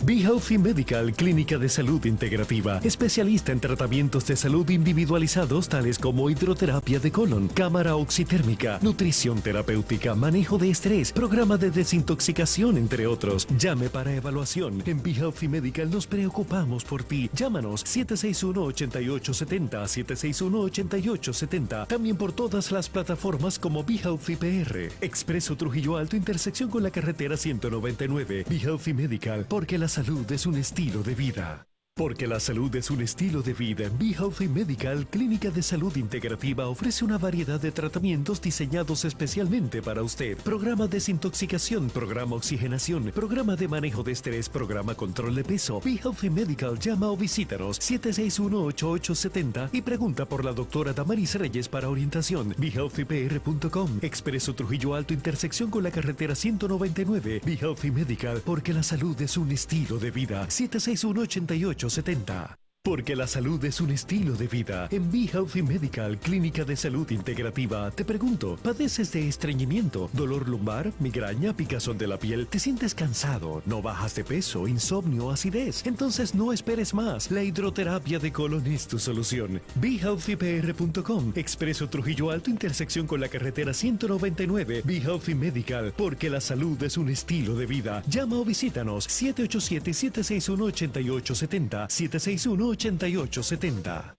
Be Healthy Medical, clínica de salud integrativa, especialista en tratamientos de salud individualizados tales como hidroterapia de colon, cámara oxitérmica, nutrición terapéutica, manejo de estrés, programa de desintoxicación, entre otros. Llame para evaluación. En Be Healthy Medical nos preocupamos por ti. Llámanos 761-8870, 761-8870. También por todas las plataformas como Be Healthy PR. Expreso Trujillo Alto, intersección con la carretera 199. Be Healthy Medical, porque las salud es un estilo de vida. Porque la salud es un estilo de vida, Be Healthy Medical, clínica de salud integrativa, ofrece una variedad de tratamientos diseñados especialmente para usted. Programa desintoxicación, programa oxigenación, programa de manejo de estrés, programa control de peso. Be Healthy Medical, llama o visítanos 761-8870 y pregunta por la doctora Damaris Reyes para orientación. BeHealthyPR.com, Expreso Trujillo Alto, intersección con la carretera 199. Be Healthy Medical, porque la salud es un estilo de vida. 761 88 70 porque la salud es un estilo de vida. En Be Healthy Medical, clínica de salud integrativa, te pregunto, ¿padeces de estreñimiento, dolor lumbar, migraña, picazón de la piel? ¿Te sientes cansado? ¿No bajas de peso, insomnio, acidez? Entonces no esperes más. La hidroterapia de colon es tu solución. BeHealthyPR.com, Expreso Trujillo Alto, intersección con la carretera 199. Be Healthy Medical, porque la salud es un estilo de vida. Llama o visítanos 787-761-8870, 761 8870.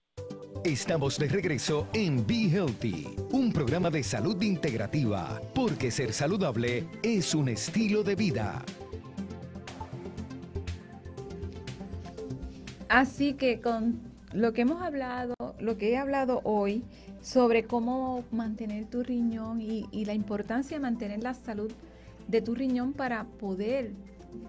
Estamos de regreso en Be Healthy, un programa de salud integrativa, porque ser saludable es un estilo de vida. Así que con lo que hemos hablado, lo que he hablado hoy sobre cómo mantener tu riñón y, la importancia de mantener la salud de tu riñón para poder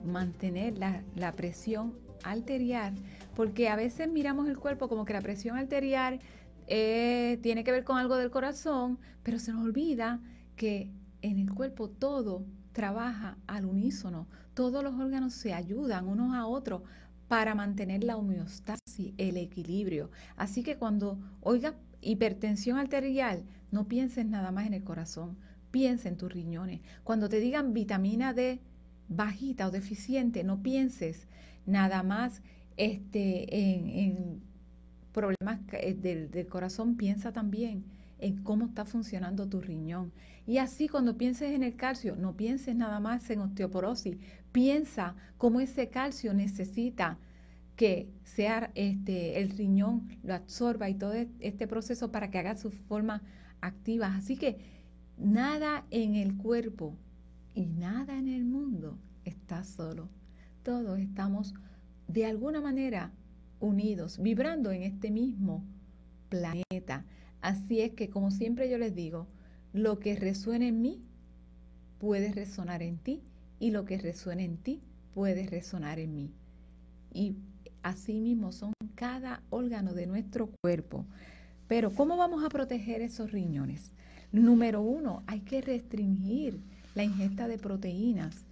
mantener la, la presión arterial, porque a veces miramos el cuerpo como que la presión arterial eh, tiene que ver con algo del corazón, pero se nos olvida que en el cuerpo todo trabaja al unísono, todos los órganos se ayudan unos a otros para mantener la homeostasis, el equilibrio. Así que cuando oigas hipertensión arterial, no pienses nada más en el corazón, piensa en tus riñones. Cuando te digan vitamina D bajita o deficiente, no pienses nada más este, en, problemas eh, del, corazón, piensa también en cómo está funcionando tu riñón. Y así cuando pienses en el calcio, no pienses nada más en osteoporosis, piensa cómo ese calcio necesita que sea este, el riñón lo absorba y todo este proceso para que haga sus formas activas. Así que nada en el cuerpo y nada en el mundo está solo. Todos estamos de alguna manera unidos, vibrando en este mismo planeta. Así es que, como siempre yo les digo, lo que resuena en mí puede resonar en ti y lo que resuena en ti puede resonar en mí. Y así mismo son cada órgano de nuestro cuerpo. Pero ¿cómo vamos a proteger esos riñones? Número uno, hay que restringir la ingesta de proteínas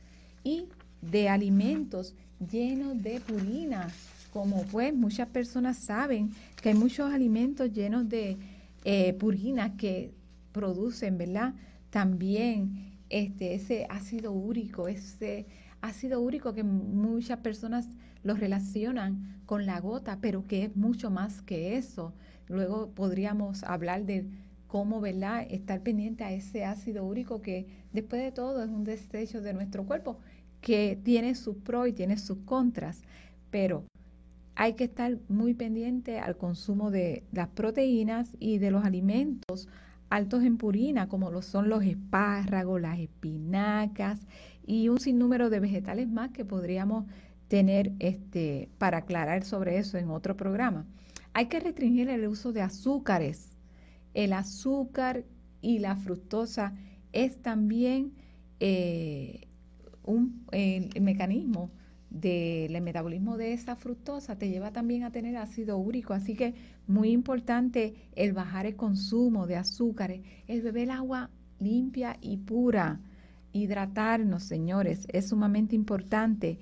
y de alimentos llenos de purinas, como pues muchas personas saben que hay muchos alimentos llenos de eh, purinas que producen, ¿verdad? También este, ese ácido úrico, ese ácido úrico que muchas personas lo relacionan con la gota, pero que es mucho más que eso. Luego podríamos hablar de cómo, ¿verdad?, estar pendiente a ese ácido úrico que después de todo es un desecho de nuestro cuerpo que tiene sus pros y tiene sus contras, pero hay que estar muy pendiente al consumo de las proteínas y de los alimentos altos en purina, como lo son los espárragos, las espinacas y un sinnúmero de vegetales más que podríamos tener este, para aclarar sobre eso en otro programa. Hay que restringir el uso de azúcares. El azúcar y la fructosa es también eh, un mecanismo del metabolismo de esa fructosa te lleva también a tener ácido úrico. Así que muy importante el bajar el consumo de azúcares, el beber agua limpia y pura, hidratarnos, señores, es sumamente importante.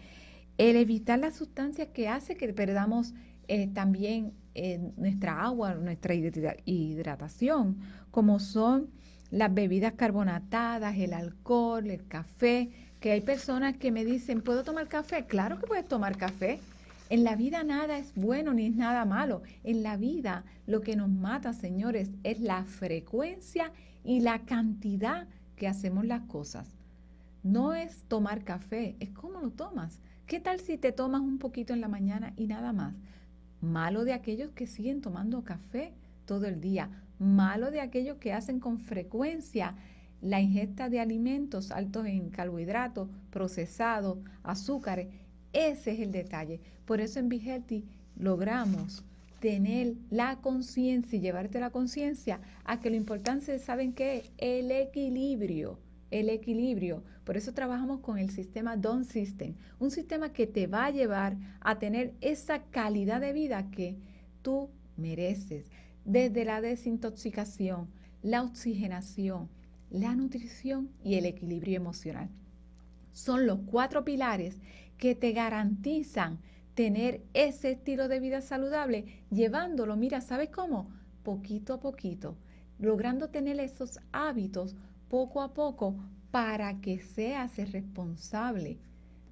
El evitar las sustancias que hace que perdamos eh, también eh, nuestra agua, nuestra hidratación, como son las bebidas carbonatadas, el alcohol, el café, que hay personas que me dicen, ¿puedo tomar café? Claro que puedes tomar café. En la vida nada es bueno ni es nada malo. En la vida lo que nos mata, señores, es la frecuencia y la cantidad que hacemos las cosas. No es tomar café, es cómo lo tomas. ¿Qué tal si te tomas un poquito en la mañana y nada más? Malo de aquellos que siguen tomando café todo el día. Malo de aquellos que hacen con frecuencia la ingesta de alimentos altos en carbohidratos, procesados, azúcares, ese es el detalle. Por eso en Be logramos tener la conciencia y llevarte la conciencia a que lo importante, ¿saben qué? El equilibrio, el equilibrio. Por eso trabajamos con el sistema Don System, un sistema que te va a llevar a tener esa calidad de vida que tú mereces, desde la desintoxicación, la oxigenación, la nutrición y el equilibrio emocional. Son los cuatro pilares que te garantizan tener ese estilo de vida saludable, llevándolo, mira, ¿sabes cómo? Poquito a poquito, logrando tener esos hábitos poco a poco para que seas el responsable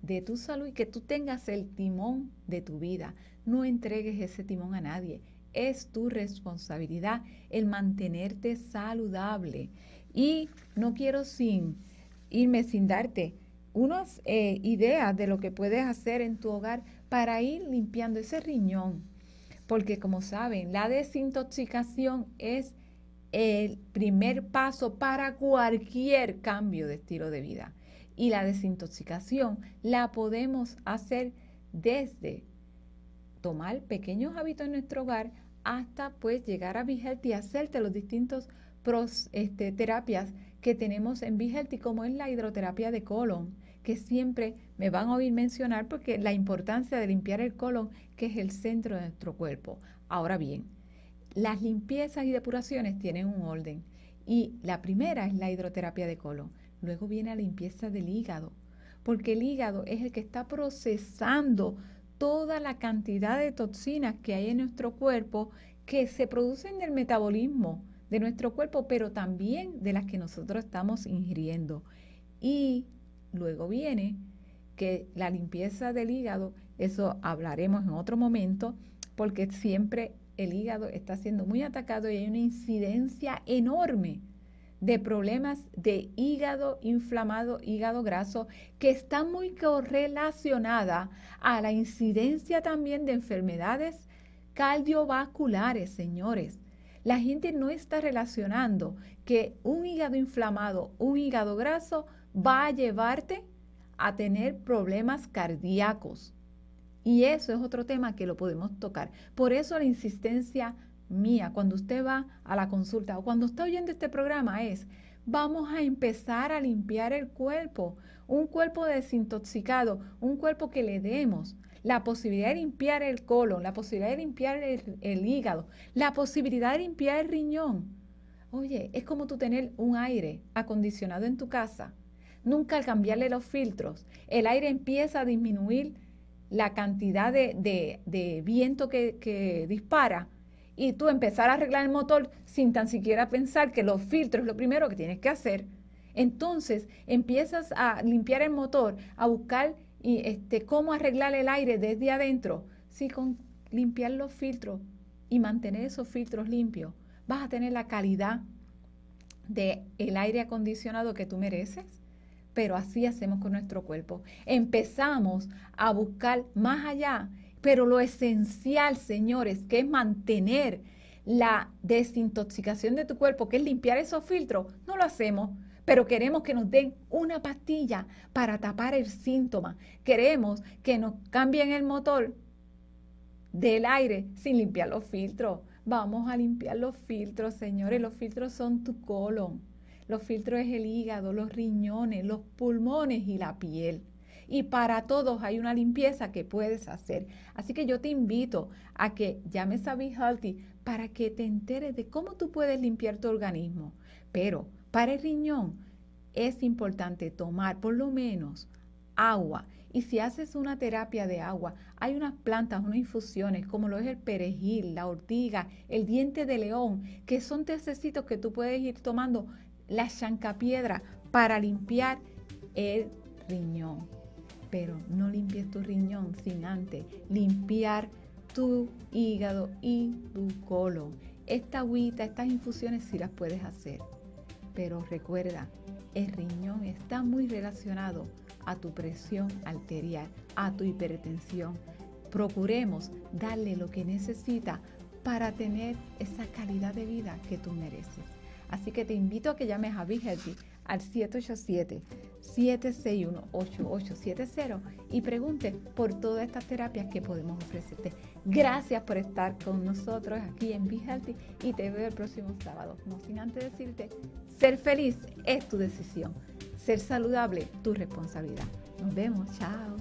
de tu salud y que tú tengas el timón de tu vida. No entregues ese timón a nadie. Es tu responsabilidad el mantenerte saludable. Y no quiero sin irme sin darte unas eh, ideas de lo que puedes hacer en tu hogar para ir limpiando ese riñón. Porque como saben, la desintoxicación es el primer paso para cualquier cambio de estilo de vida. Y la desintoxicación la podemos hacer desde tomar pequeños hábitos en nuestro hogar hasta pues llegar a vigente y hacerte los distintos este, terapias que tenemos en Be como es la hidroterapia de colon, que siempre me van a oír mencionar porque la importancia de limpiar el colon, que es el centro de nuestro cuerpo. Ahora bien, las limpiezas y depuraciones tienen un orden. Y la primera es la hidroterapia de colon. Luego viene la limpieza del hígado, porque el hígado es el que está procesando toda la cantidad de toxinas que hay en nuestro cuerpo que se producen del metabolismo de nuestro cuerpo, pero también de las que nosotros estamos ingiriendo. Y luego viene que la limpieza del hígado, eso hablaremos en otro momento, porque siempre el hígado está siendo muy atacado y hay una incidencia enorme de problemas de hígado inflamado, hígado graso, que está muy correlacionada a la incidencia también de enfermedades cardiovasculares, señores. La gente no está relacionando que un hígado inflamado, un hígado graso, va a llevarte a tener problemas cardíacos. Y eso es otro tema que lo podemos tocar. Por eso la insistencia mía cuando usted va a la consulta o cuando está oyendo este programa es, vamos a empezar a limpiar el cuerpo, un cuerpo desintoxicado, un cuerpo que le demos la posibilidad de limpiar el colon, la posibilidad de limpiar el, hígado, la posibilidad de limpiar el riñón. Oye, es como tú tener un aire acondicionado en tu casa. Nunca al cambiarle los filtros, el aire empieza a disminuir la cantidad de, viento que, que dispara y tú empezar a arreglar el motor sin tan siquiera pensar que los filtros es lo primero que tienes que hacer. Entonces empiezas a limpiar el motor, a buscar y, este, cómo arreglar el aire desde adentro. Sí, con limpiar los filtros y mantener esos filtros limpios, vas a tener la calidad del el aire acondicionado que tú mereces. Pero así hacemos con nuestro cuerpo. Empezamos a buscar más allá, pero lo esencial, señores, que es mantener la desintoxicación de tu cuerpo, que es limpiar esos filtros, no lo hacemos pero queremos que nos den una pastilla para tapar el síntoma. Queremos que nos cambien el motor del aire sin limpiar los filtros. Vamos a limpiar los filtros, señores. Los filtros son tu colon. Los filtros es el hígado, los riñones, los pulmones y la piel. Y para todos hay una limpieza que puedes hacer. Así que yo te invito a que llames a Be Healthy para que te enteres de cómo tú puedes limpiar tu organismo. Pero para el riñón es importante tomar por lo menos agua. Y si haces una terapia de agua, hay unas plantas, unas infusiones, como lo es el perejil, la ortiga, el diente de león, que son tececitos que tú puedes ir tomando, la chancapiedra, para limpiar el riñón. Pero no limpies tu riñón sin antes limpiar tu hígado y tu colon. Esta agüita, estas infusiones sí las puedes hacer. Pero recuerda, el riñón está muy relacionado a tu presión arterial, a tu hipertensión. Procuremos darle lo que necesita para tener esa calidad de vida que tú mereces. Así que te invito a que llames a Be al 787-761-8870 y pregunte por todas estas terapias que podemos ofrecerte. Gracias por estar con nosotros aquí en Be Healthy y te veo el próximo sábado. No sin antes decirte, ser feliz es tu decisión, ser saludable tu responsabilidad. Nos vemos, chao.